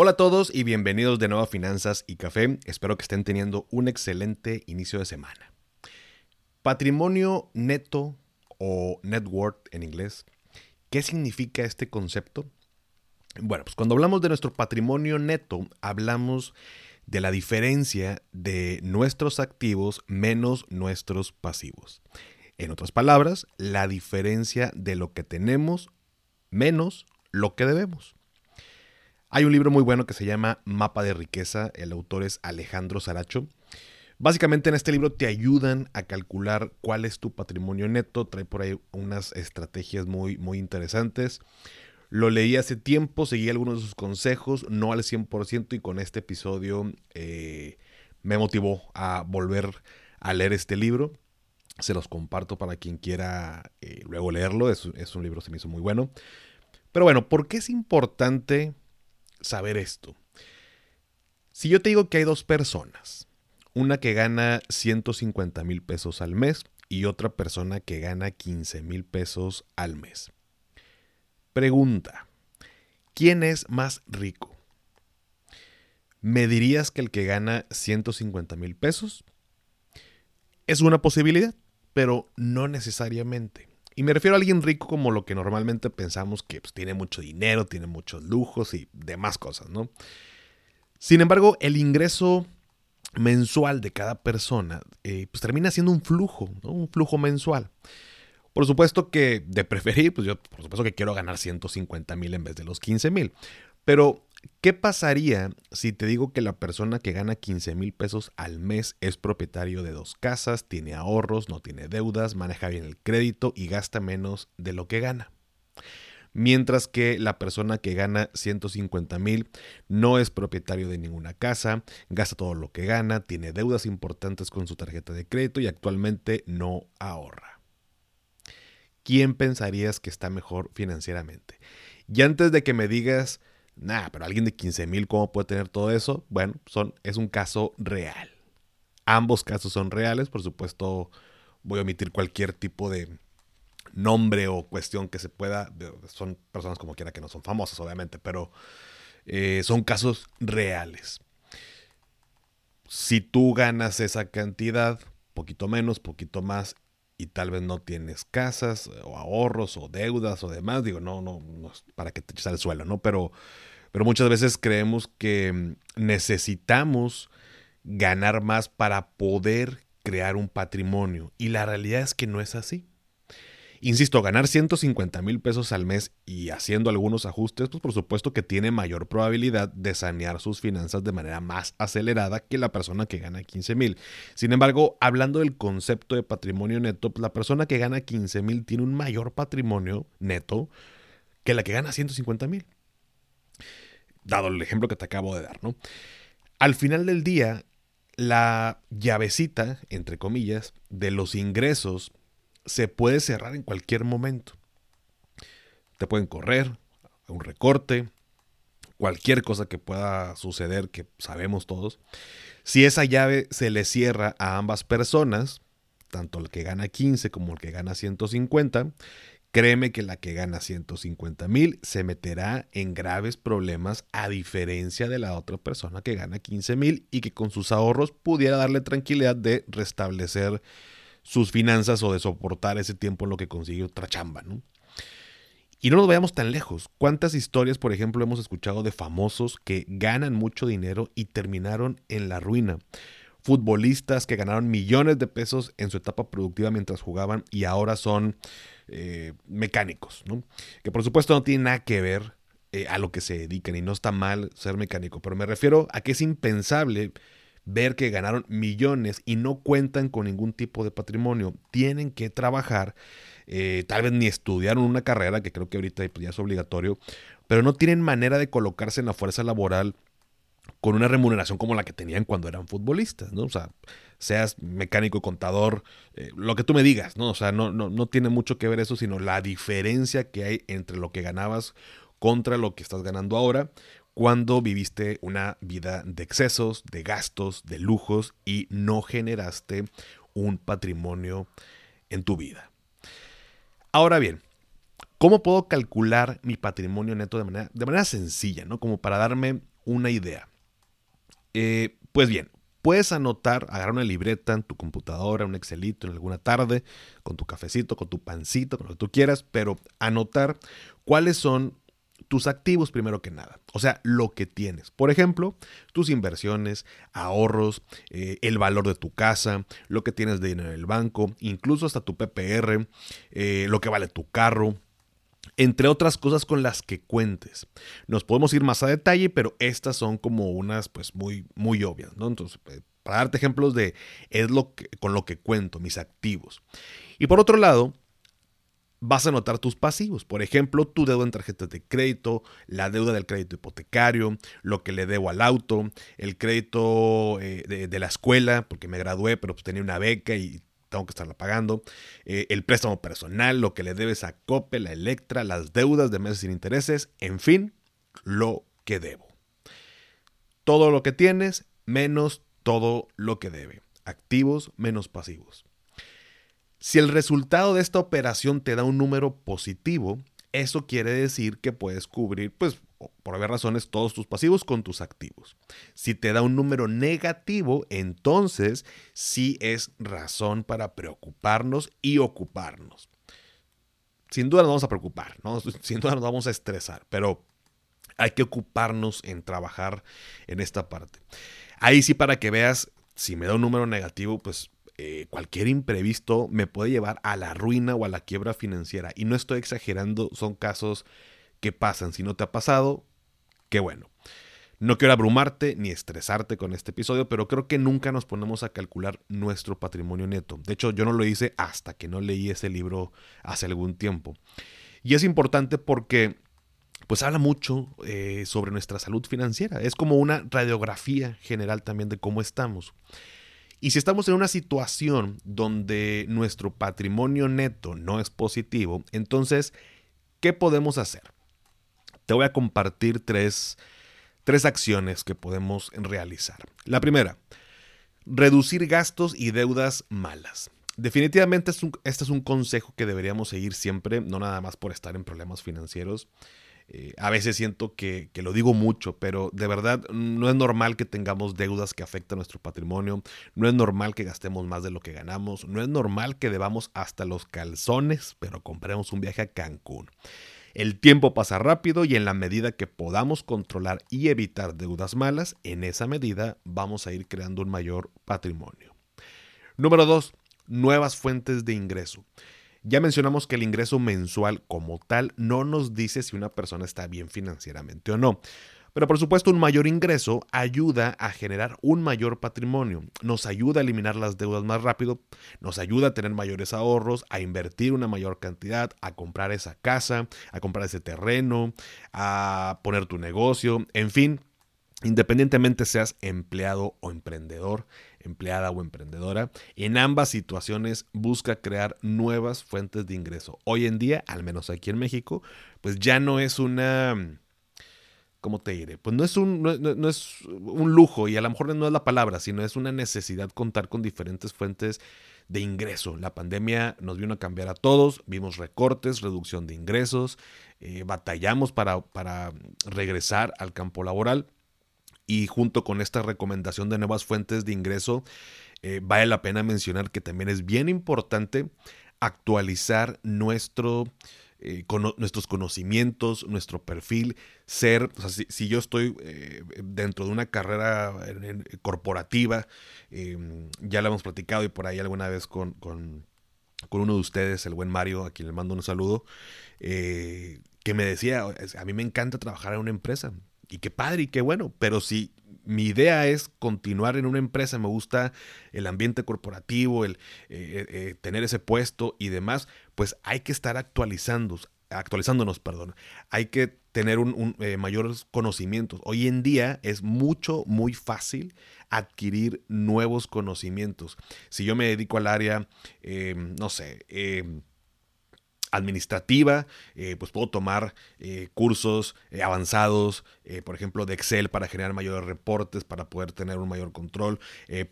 Hola a todos y bienvenidos de nuevo a Finanzas y Café. Espero que estén teniendo un excelente inicio de semana. Patrimonio neto o net worth en inglés. ¿Qué significa este concepto? Bueno, pues cuando hablamos de nuestro patrimonio neto, hablamos de la diferencia de nuestros activos menos nuestros pasivos. En otras palabras, la diferencia de lo que tenemos menos lo que debemos. Hay un libro muy bueno que se llama Mapa de Riqueza, el autor es Alejandro Saracho. Básicamente en este libro te ayudan a calcular cuál es tu patrimonio neto, trae por ahí unas estrategias muy, muy interesantes. Lo leí hace tiempo, seguí algunos de sus consejos, no al 100% y con este episodio eh, me motivó a volver a leer este libro. Se los comparto para quien quiera eh, luego leerlo, es, es un libro que se me hizo muy bueno. Pero bueno, ¿por qué es importante saber esto. Si yo te digo que hay dos personas, una que gana 150 mil pesos al mes y otra persona que gana 15 mil pesos al mes. Pregunta, ¿quién es más rico? ¿Me dirías que el que gana 150 mil pesos? Es una posibilidad, pero no necesariamente. Y me refiero a alguien rico como lo que normalmente pensamos que pues, tiene mucho dinero, tiene muchos lujos y demás cosas, ¿no? Sin embargo, el ingreso mensual de cada persona eh, pues termina siendo un flujo, un flujo mensual. Por supuesto que de preferir, pues yo por supuesto que quiero ganar 150 mil en vez de los 15 mil. Pero ¿Qué pasaría si te digo que la persona que gana 15 mil pesos al mes es propietario de dos casas, tiene ahorros, no tiene deudas, maneja bien el crédito y gasta menos de lo que gana? Mientras que la persona que gana 150 mil no es propietario de ninguna casa, gasta todo lo que gana, tiene deudas importantes con su tarjeta de crédito y actualmente no ahorra. ¿Quién pensarías que está mejor financieramente? Y antes de que me digas Nah, pero alguien de 15 mil, ¿cómo puede tener todo eso? Bueno, son, es un caso real. Ambos casos son reales, por supuesto, voy a omitir cualquier tipo de nombre o cuestión que se pueda. Son personas como quiera que no son famosas, obviamente, pero eh, son casos reales. Si tú ganas esa cantidad, poquito menos, poquito más, y tal vez no tienes casas o ahorros o deudas o demás, digo, no, no, no para que te eches al suelo, ¿no? Pero pero muchas veces creemos que mm, necesitamos ganar más para poder crear un patrimonio. Y la realidad es que no es así. Insisto, ganar 150 mil pesos al mes y haciendo algunos ajustes, pues por supuesto que tiene mayor probabilidad de sanear sus finanzas de manera más acelerada que la persona que gana 15 mil. Sin embargo, hablando del concepto de patrimonio neto, pues la persona que gana 15 mil tiene un mayor patrimonio neto que la que gana 150 mil dado el ejemplo que te acabo de dar, ¿no? Al final del día, la llavecita, entre comillas, de los ingresos se puede cerrar en cualquier momento. Te pueden correr, un recorte, cualquier cosa que pueda suceder que sabemos todos. Si esa llave se le cierra a ambas personas, tanto el que gana 15 como el que gana 150, Créeme que la que gana 150 mil se meterá en graves problemas a diferencia de la otra persona que gana 15 mil y que con sus ahorros pudiera darle tranquilidad de restablecer sus finanzas o de soportar ese tiempo en lo que consigue otra chamba, ¿no? Y no nos vayamos tan lejos. ¿Cuántas historias, por ejemplo, hemos escuchado de famosos que ganan mucho dinero y terminaron en la ruina? Futbolistas que ganaron millones de pesos en su etapa productiva mientras jugaban y ahora son eh, mecánicos, ¿no? Que por supuesto no tiene nada que ver eh, a lo que se dedican y no está mal ser mecánico, pero me refiero a que es impensable ver que ganaron millones y no cuentan con ningún tipo de patrimonio. Tienen que trabajar, eh, tal vez ni estudiaron una carrera, que creo que ahorita ya es obligatorio, pero no tienen manera de colocarse en la fuerza laboral con una remuneración como la que tenían cuando eran futbolistas, ¿no? O sea, seas mecánico, contador, eh, lo que tú me digas, ¿no? O sea, no, no, no tiene mucho que ver eso, sino la diferencia que hay entre lo que ganabas contra lo que estás ganando ahora cuando viviste una vida de excesos, de gastos, de lujos y no generaste un patrimonio en tu vida. Ahora bien, ¿cómo puedo calcular mi patrimonio neto de manera, de manera sencilla, ¿no? Como para darme una idea. Eh, pues bien, puedes anotar, agarrar una libreta en tu computadora, un Excelito en alguna tarde, con tu cafecito, con tu pancito, con lo que tú quieras, pero anotar cuáles son tus activos primero que nada, o sea, lo que tienes. Por ejemplo, tus inversiones, ahorros, eh, el valor de tu casa, lo que tienes de dinero en el banco, incluso hasta tu PPR, eh, lo que vale tu carro, entre otras cosas con las que cuentes. Nos podemos ir más a detalle, pero estas son como unas pues muy, muy obvias, ¿no? Entonces, eh, para darte ejemplos de es lo que, con lo que cuento, mis activos. Y por otro lado, vas a notar tus pasivos. Por ejemplo, tu deuda en tarjetas de crédito, la deuda del crédito hipotecario, lo que le debo al auto, el crédito eh, de, la escuela, porque me gradué, pero pues tenía una beca y tengo que estarla pagando, eh, el préstamo personal, lo que le debes a Cope, la Electra, las deudas de meses sin intereses, en fin, lo que debo. Todo lo que tienes menos todo lo que debe. Activos menos pasivos. Si el resultado de esta operación te da un número positivo, eso quiere decir que puedes cubrir, pues, por haber razones, todos tus pasivos con tus activos. Si te da un número negativo, entonces sí es razón para preocuparnos y ocuparnos. Sin duda nos vamos a preocupar, ¿no? Sin duda nos vamos a estresar, pero hay que ocuparnos en trabajar en esta parte. Ahí sí para que veas, si me da un número negativo, pues eh, cualquier imprevisto me puede llevar a la ruina o a la quiebra financiera. Y no estoy exagerando, son casos que pasan. Si no te ha pasado, qué bueno. No quiero abrumarte ni estresarte con este episodio, pero creo que nunca nos ponemos a calcular nuestro patrimonio neto. De hecho, yo no lo hice hasta que no leí ese libro hace algún tiempo. Y es importante porque pues habla mucho eh, sobre nuestra salud financiera. Es como una radiografía general también de cómo estamos. Y si estamos en una situación donde nuestro patrimonio neto no es positivo, entonces, ¿qué podemos hacer? Te voy a compartir tres, acciones que podemos realizar. La primera, reducir gastos y deudas malas. Definitivamente este es un consejo que deberíamos seguir siempre, no nada más por estar en problemas financieros, eh, a veces siento que, lo digo mucho, pero de verdad no es normal que tengamos deudas que afectan nuestro patrimonio, no es normal que gastemos más de lo que ganamos, no es normal que debamos hasta los calzones, pero compremos un viaje a Cancún. El tiempo pasa rápido y en la medida que podamos controlar y evitar deudas malas, en esa medida vamos a ir creando un mayor patrimonio. Número 2. Nuevas fuentes de ingreso. Ya mencionamos que el ingreso mensual como tal no nos dice si una persona está bien financieramente o no. Pero por supuesto un mayor ingreso ayuda a generar un mayor patrimonio, nos ayuda a eliminar las deudas más rápido, nos ayuda a tener mayores ahorros, a invertir una mayor cantidad, a comprar esa casa, a comprar ese terreno, a poner tu negocio, en fin, independientemente seas empleado o emprendedor, empleada o emprendedora, en ambas situaciones busca crear nuevas fuentes de ingreso. Hoy en día, al menos aquí en México, pues ya no es una... ¿Cómo te diré? Pues no es, un, no, es un lujo y a lo mejor no es la palabra, sino es una necesidad contar con diferentes fuentes de ingreso. La pandemia nos vino a cambiar a todos, vimos recortes, reducción de ingresos, eh, batallamos para, para regresar al campo laboral y junto con esta recomendación de nuevas fuentes de ingreso, eh, vale la pena mencionar que también es bien importante actualizar nuestro, eh, nuestros conocimientes, nuestro perfil, ser, o sea, si, yo estoy eh, dentro de una carrera corporativa, em, ya lo hemos platicado y por ahí alguna vez con, con, con, uno de ustedes, el buen Mario, a quien le mando un saludo, que me decía, a mí me encanta trabajar en una empresa, y qué padre y qué bueno, pero si mi idea es continuar en una empresa, me gusta el ambiente corporativo, el eh, eh, eh, tener ese puesto y demás, pues hay que estar actualizando, actualizándonos, perdón. Hay que tener un, eh, mayores conocimientos. Hoy en día es mucho, muy fácil adquirir nuevos conocimientos. Si yo me dedico al área, eh, no sé, eh, administrativa, eh, pues puedo tomar eh, cursos eh, avanzados, por ejemplo, de Excel para generar mayores reportes, para poder tener un mayor control.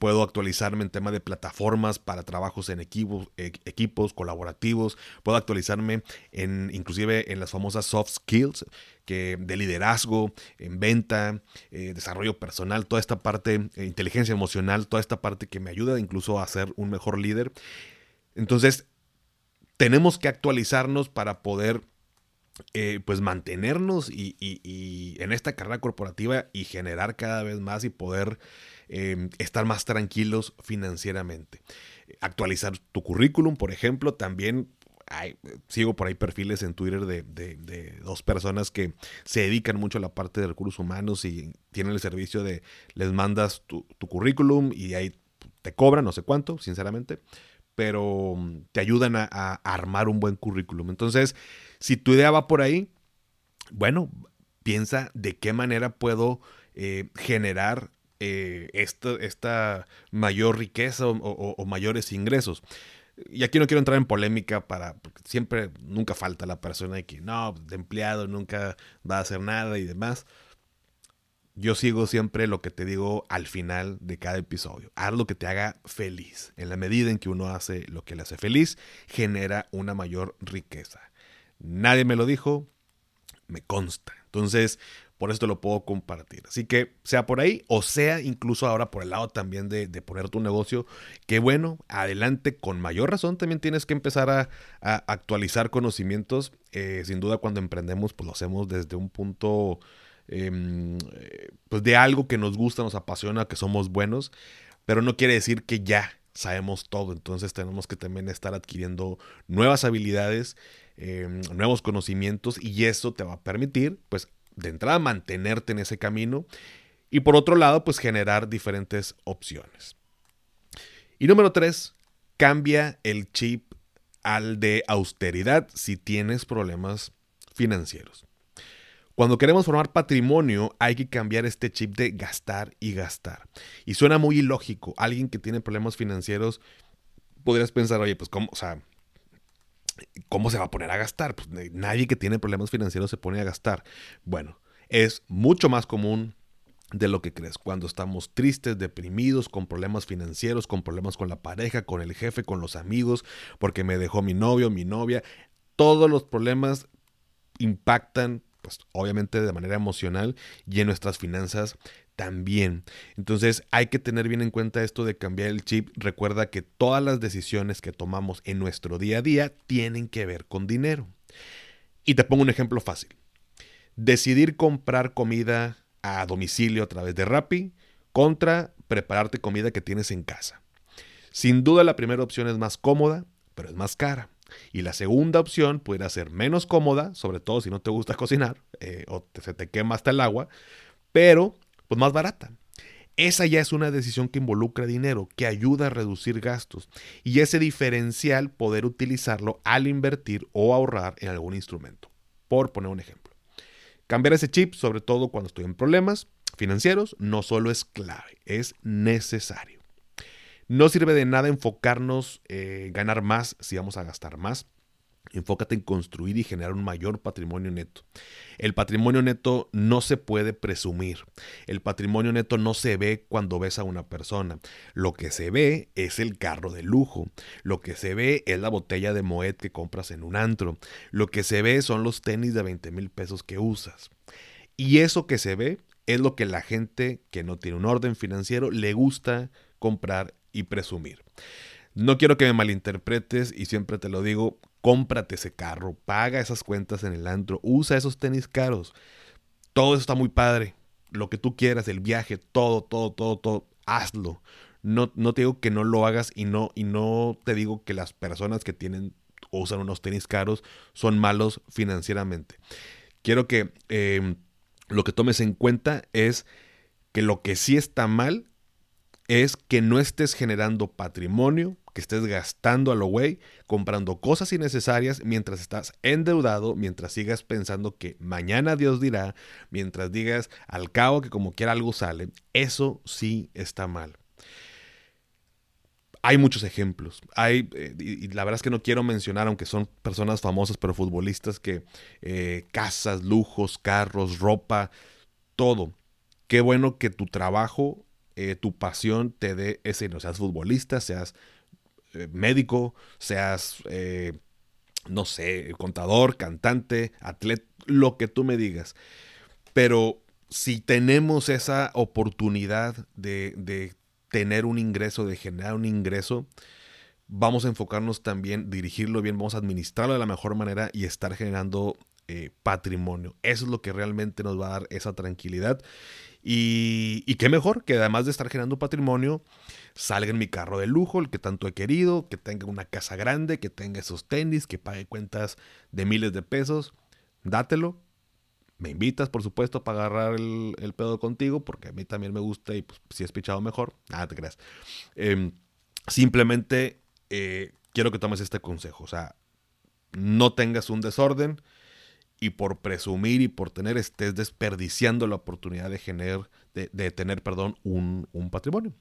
puedo actualizarme en tema de plataformas para trabajos en equipos, equipos colaborativos. Puedo actualizarme en, inclusive en las famosas soft skills que de liderazgo, en venta, desarrollo personal, toda esta parte, inteligencia emocional, toda esta parte que me ayuda incluso a ser un mejor líder. Entonces, tenemos que actualizarnos para poder eh, pues mantenernos y, en esta carrera corporativa y generar cada vez más y poder em, estar más tranquilos financieramente. Actualizar tu currículum, por ejemplo, también sigo por ahí perfiles en Twitter de, dos personas que se dedican mucho a la parte de recursos humanos y tienen el servicio de les mandas tu, tu currículum y ahí te cobran no sé cuánto, sinceramente pero mm, te ayudan a, armar un buen currículum. Entonces, si tu idea va por ahí, bueno, piensa de qué manera puedo eh, generar eh, esta, mayor riqueza o, mayores ingresos. Y aquí no quiero entrar en polémica para, porque siempre, nunca falta la persona de que no, de empleado nunca va a hacer nada y demás yo sigo siempre lo que te digo al final de cada episodio. Haz lo que te haga feliz. En la medida en que uno hace lo que le hace feliz, genera una mayor riqueza. Nadie me lo dijo, me consta. Entonces, por esto lo puedo compartir. Así que sea por ahí o sea incluso ahora por el lado también de, poner tu negocio, que bueno, adelante, con mayor razón también tienes que empezar a, actualizar conocimientos. Eh, sin duda cuando emprendemos, pues lo hacemos desde un punto Em, pues de algo que nos gusta, nos apasiona, que somos buenos, pero no quiere decir que ya sabemos todo, entonces tenemos que también estar adquiriendo nuevas habilidades, em, nuevos conocimientos y eso te va a permitir, pues de entrada, mantenerte en ese camino y por otro lado, pues generar diferentes opciones. Y número tres, cambia el chip al de austeridad si tienes problemas financieros. Cuando queremos formar patrimonio hay que cambiar este chip de gastar y gastar. Y suena muy ilógico. Alguien que tiene problemas financieros, podrías pensar, oye, pues cómo, o sea, ¿cómo se va a poner a gastar? Pues nadie que tiene problemas financieros se pone a gastar. Bueno, es mucho más común de lo que crees. Cuando estamos tristes, deprimidos, con problemas financieros, con problemas con la pareja, con el jefe, con los amigos, porque me dejó mi novio, mi novia, todos los problemas impactan pues obviamente de manera emocional y en nuestras finanzas también. Entonces hay que tener bien en cuenta esto de cambiar el chip. Recuerda que todas las decisiones que tomamos en nuestro día a día tienen que ver con dinero. Y te pongo un ejemplo fácil. Decidir comprar comida a domicilio a través de Rappi contra prepararte comida que tienes en casa. Sin duda la primera opción es más cómoda, pero es más cara. Y la segunda opción puede ser menos cómoda, sobre todo si no te gusta cocinar eh, o se te quema hasta el agua, pero pues más barata. Esa ya es una decisión que involucra dinero, que ayuda a reducir gastos y ese diferencial poder utilizarlo al invertir o ahorrar en algún instrumento. Por poner un ejemplo. Cambiar ese chip, sobre todo cuando estoy en problemas financieros, no solo es clave, es necesario. No sirve de nada enfocarnos en ganar más si vamos a gastar más. Enfócate en construir y generar un mayor patrimonio neto. El patrimonio neto no se puede presumir. El patrimonio neto no se ve cuando ves a una persona. Lo que se ve es el carro de lujo. Lo que se ve es la botella de Moet que compras en un antro. Lo que se ve son los tenis de 20 mil pesos que usas. Y eso que se ve es lo que la gente que no tiene un orden financiero le gusta comprar y presumir. No quiero que me malinterpretes y siempre te lo digo, cómprate ese carro, paga esas cuentas en el antro, usa esos tenis caros. Todo eso está muy padre. Lo que tú quieras, el viaje, todo, todo, todo, todo, hazlo. No, no te digo que no lo hagas y no, y no te digo que las personas que tienen o usan unos tenis caros son malos financieramente. Quiero que em, lo que tomes en cuenta es que lo que sí está mal es que no estés generando patrimonio que estés gastando a lo güey, comprando cosas innecesarias mientras estás endeudado, mientras sigas pensando que mañana Dios dirá, mientras digas al cabo que como quiera algo sale. Eso sí está mal. Hay muchos ejemplos. Hay, eh, y, la verdad es que no quiero mencionar, aunque son personas famosas, pero futbolistas que eh, casas, lujos, carros, ropa, todo. Qué bueno que tu trabajo, eh, tu pasión te dé ese, no seas futbolista, seas médico, seas, no sé, contador, cantante, atleta, lo que tú me digas. Pero si tenemos esa oportunidad de, de tener un ingreso, de generar un ingreso, vamos a enfocarnos también, dirigirlo bien, vamos a administrarlo de la mejor manera y estar generando eh, patrimonio. Eso es lo que realmente nos va a dar esa tranquilidad. Y, qué mejor que además de estar generando patrimonio, salga en mi carro de lujo, el que tanto he querido, que tenga una casa grande, que tenga esos tenis, que pague cuentas de miles de pesos. Dátelo, me invitas, por supuesto, para agarrar el, pedo contigo, porque a mí también me gusta y pues, si has pichado mejor, nada te creas. Em, simplemente eh, quiero que tomes este consejo, o sea, no tengas un desorden y por presumir y por tener estés desperdiciando la oportunidad de, de, tener, perdón, un, un patrimonio.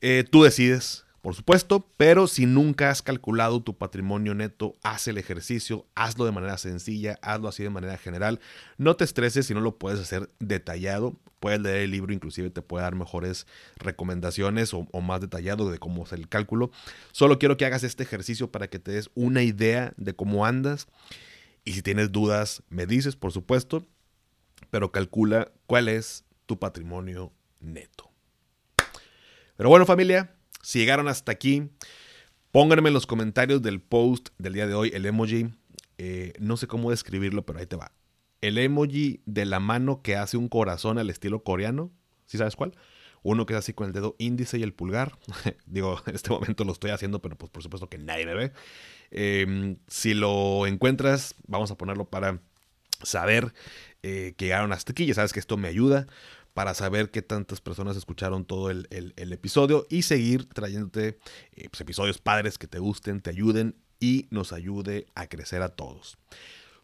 Eh, tú decides por supuesto, pero si nunca has calculado tu patrimonio neto, haz el ejercicio, hazlo de manera sencilla, hazlo así de manera general. No te estreses si no lo puedes hacer detallado. Puedes leer el libro, inclusive te puede dar mejores recomendaciones o, más detallado de cómo hacer el cálculo. Solo quiero que hagas este ejercicio para que te des una idea de cómo andas. Y si tienes dudas, me dices, por supuesto, pero calcula cuál es tu patrimonio neto. Pero bueno familia, si llegaron hasta aquí, pónganme en los comentarios del post del día de hoy el emoji. Eh, no sé cómo describirlo, pero ahí te va. El emoji de la mano que hace un corazón al estilo coreano. ¿Sí sabes cuál? Uno que es así con el dedo índice y el pulgar. Digo, en este momento lo estoy haciendo, pero pues por supuesto que nadie me ve. Em, si lo encuentras, vamos a ponerlo para saber eh, que llegaron hasta aquí. Ya sabes que esto me ayuda para saber qué tantas personas escucharon todo el, episodio y seguir trayéndote eh, pues, episodios padres que te gusten, te ayuden y nos ayude a crecer a todos.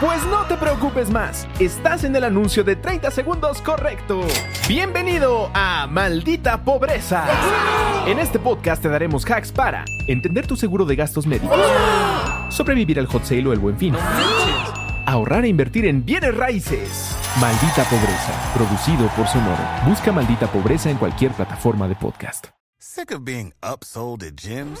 Pues no te preocupes más, estás en el anuncio de 30 segundos correcto. Bienvenido a Maldita Pobreza. En este podcast te daremos hacks para entender tu seguro de gastos médicos, sobrevivir al hot sale o el buen fin, ahorrar e invertir en bienes raíces. Maldita Pobreza, producido por Sonoro. Busca Maldita Pobreza en cualquier plataforma de podcast. Sick of being upsold at gyms?